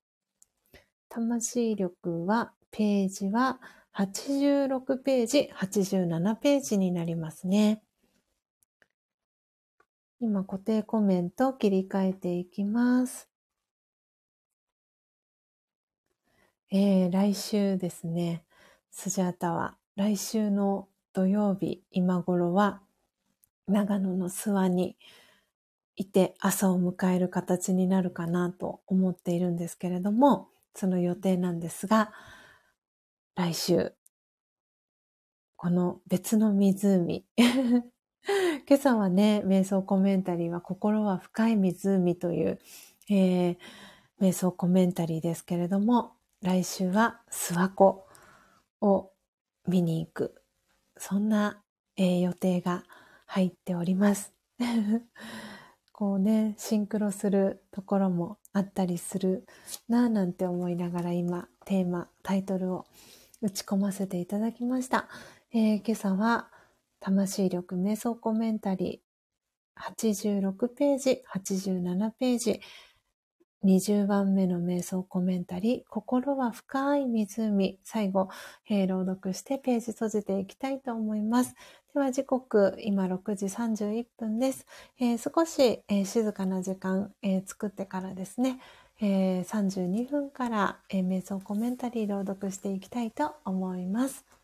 魂力は、ページは86ページ、87ページになりますね。今固定コメントを切り替えていきます。えー、来週ですね、スジャータは来週の土曜日今頃は長野の諏訪にいて朝を迎える形になるかなと思っているんですけれども、その予定なんですが、来週、この別の湖。<laughs> 今朝はね、瞑想コメンタリーは心は深い湖という、えー、瞑想コメンタリーですけれども、来週は諏訪湖を見に行く。そんな、えー、予定が入っております。こうね、シンクロするところもあったりするなぁなんて思いながら今、テーマ、タイトルを打ち込ませていただきました。えー、今朝は、魂力瞑想コメンタリー、86ページ、87ページ、20番目の瞑想コメンタリー、心は深い湖、最後、えー、朗読してページ閉じていきたいと思います。では時刻、今6時31分です。えー、少し、えー、静かな時間、え、作ってからですね、え32分から、え瞑想コメンタリー朗読していきたいと思います。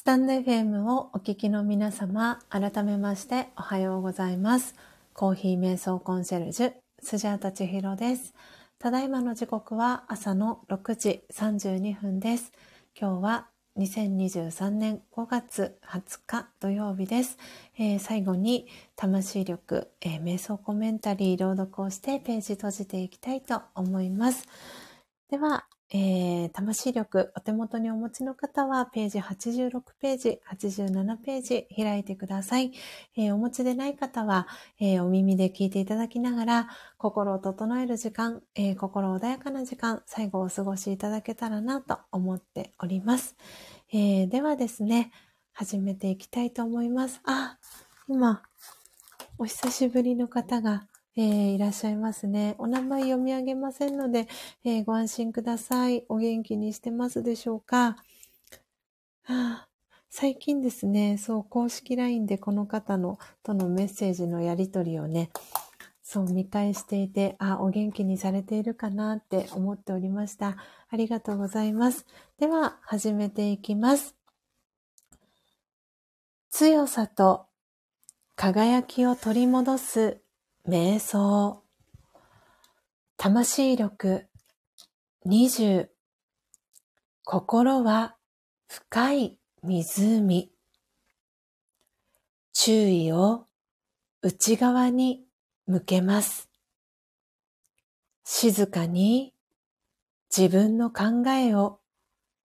スタンド FM をお聞きの皆様、改めましておはようございます。コーヒー瞑想コンシェルジュ、スジャータチヒロです。ただいまの時刻は朝の6時32分です。今日は2023年5月20日土曜日です。えー、最後に魂力、えー、瞑想コメンタリー朗読をしてページ閉じていきたいと思います。では、えー、魂力お手元にお持ちの方はページ86ページ、87ページ開いてください。えー、お持ちでない方は、えー、お耳で聞いていただきながら心を整える時間、え心穏やかな時間、最後お過ごしいただけたらなと思っております。えではですね、始めていきたいと思います。あ、今、お久しぶりの方がえー、いらっしゃいますね。お名前読み上げませんので、えー、ご安心ください。お元気にしてますでしょうか、はあ、最近ですね、そう、公式 LINE でこの方のとのメッセージのやりとりをね、そう見返していて、あ、お元気にされているかなって思っておりました。ありがとうございます。では、始めていきます。強さと輝きを取り戻す瞑想。魂力20。心は深い湖。注意を内側に向けます。静かに自分の考えを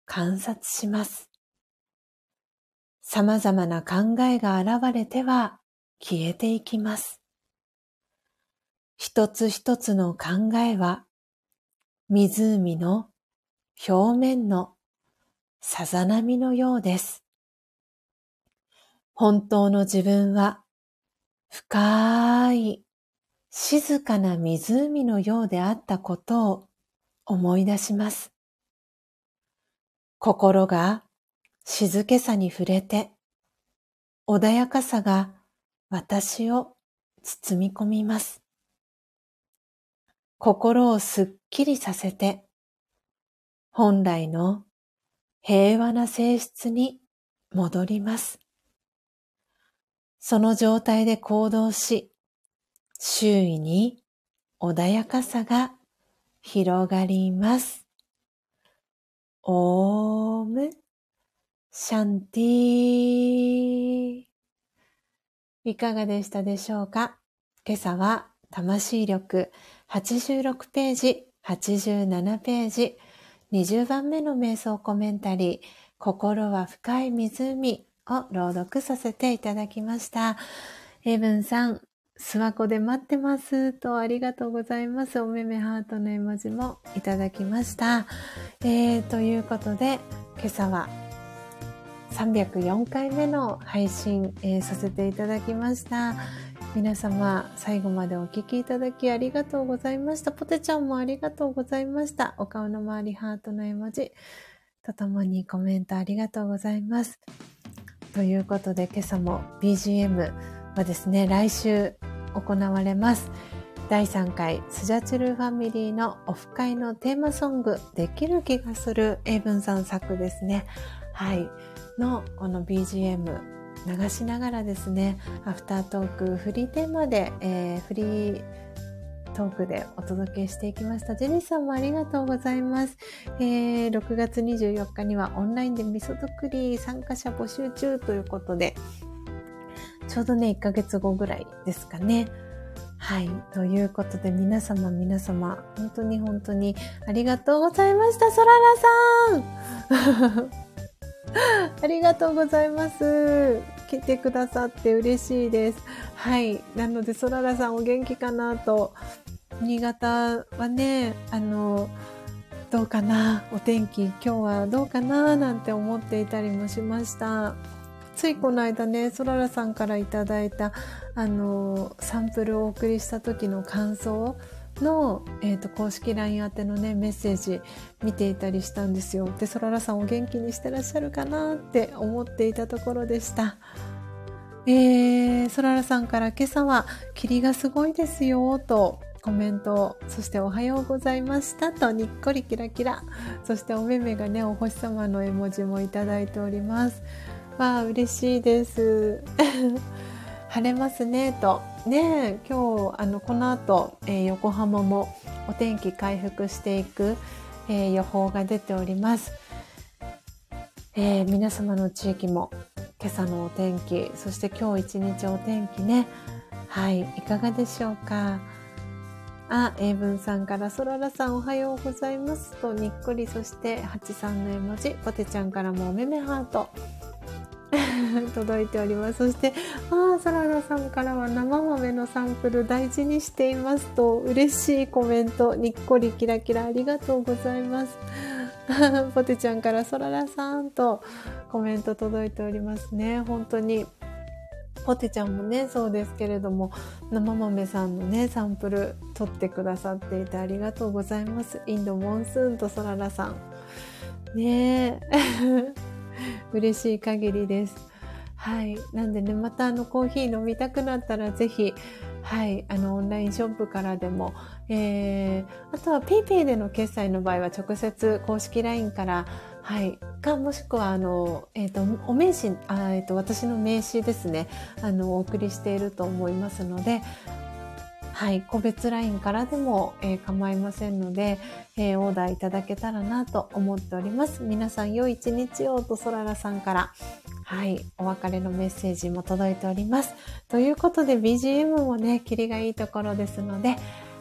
観察します。様々な考えが現れては消えていきます。一つ一つの考えは湖の表面のさざ波のようです。本当の自分は深い静かな湖のようであったことを思い出します。心が静けさに触れて、穏やかさが私を包み込みます。心をすっきりさせて、本来の平和な性質に戻ります。その状態で行動し、周囲に穏やかさが広がります。オームシャンティー。いかがでしたでしょうか？今朝は魂力86ページ、87ページ、20番目の瞑想コメンタリー、心は深い湖を朗読させていただきました。エブンさん、諏訪湖で待ってますとありがとうございます。おめめハートの絵文字もいただきました。えー、ということで、今朝は304回目の配信、えー、させていただきました。皆様、最後までお聴きいただきありがとうございました。ポテちゃんもありがとうございました。お顔の周りハートの絵文字とともにコメントありがとうございます。ということで今朝も BGM はですね、来週行われます。第3回スジャチルファミリーのオフ会のテーマソング、できる気がする英文さん作ですね。はい。のこの BGM 流しながらですね、アフタートークフリーテーマで、えー、フリートークでお届けしていきました。ジェニーさんもありがとうございます。えー、6月24日にはオンラインで味噌作り参加者募集中ということで、ちょうどね、1ヶ月後ぐらいですかね。はい。ということで、皆様皆様、本当に本当にありがとうございました、ソララさん <laughs> ありがとうございます。来てくださって嬉しいです。はい。なので、ソララさんお元気かなと。新潟はね、あの、どうかなお天気今日はどうかななんて思っていたりもしました。ついこの間ね、ソララさんからいただいた、あの、サンプルをお送りした時の感想の、えーと、公式 LINE 宛てのね、メッセージ見ていたりしたんですよ。で、ソララさんお元気にしてらっしゃるかなって思っていたところでした。えー、ソララさんから今朝は霧がすごいですよとコメント、そしておはようございましたとにっこりキラキラ、そしてお目目がね、お星様の絵文字もいただいております。わあ、嬉しいです。晴れますね、と。ね今日、あの、この後、えー、横浜もお天気回復していく、えー、予報が出ております。えー、皆様の地域も今朝のお天気、そして今日一日お天気ね、はい、いかがでしょうか。あ、英文さんから、そららさんおはようございますと、にっこり、そして、はちさんの絵文字、ポテちゃんからもおめめハート。<laughs> 届いております。そして、ああ、サラダさんからは生豆のサンプル大事にしていますと、嬉しいコメント、にっこりキラキラありがとうございます。<laughs> ポテちゃんからソララさんとコメント届いておりますね。本当にポテちゃんもね、そうですけれども、生豆さんのね、サンプル取ってくださっていてありがとうございます。インドモンスーンとソララさん。ねえ。<laughs> <laughs> 嬉しい限りです。はい。なんでね、またあのコーヒー飲みたくなったらぜひ、はい、あの、オンラインショップからでも、えー、あとは PayPay での決済の場合は直接公式 LINE から、はい、か、もしくは、あの、えっ、ー、と、お名刺、あえっ、ー、と、私の名刺ですね、あの、お送りしていると思いますので、はい、個別 LINE からでも、えー、構いませんので、えー、オーダーいただけたらなと思っております。皆さん良い一日をとそららさんから、はい、お別れのメッセージも届いております。ということで BGM もね、キリがいいところですので、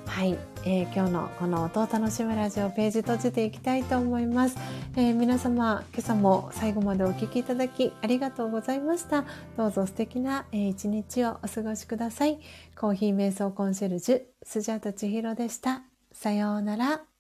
はい、えー、今日のこの音を楽しむラジオページ閉じていきたいと思います、えー、皆様今朝も最後までお聞きいただきありがとうございました。どうぞ素敵な、えー、一日をお過ごしください。コーヒー瞑想コンシェルジュスジャータ千尋でした。さようなら。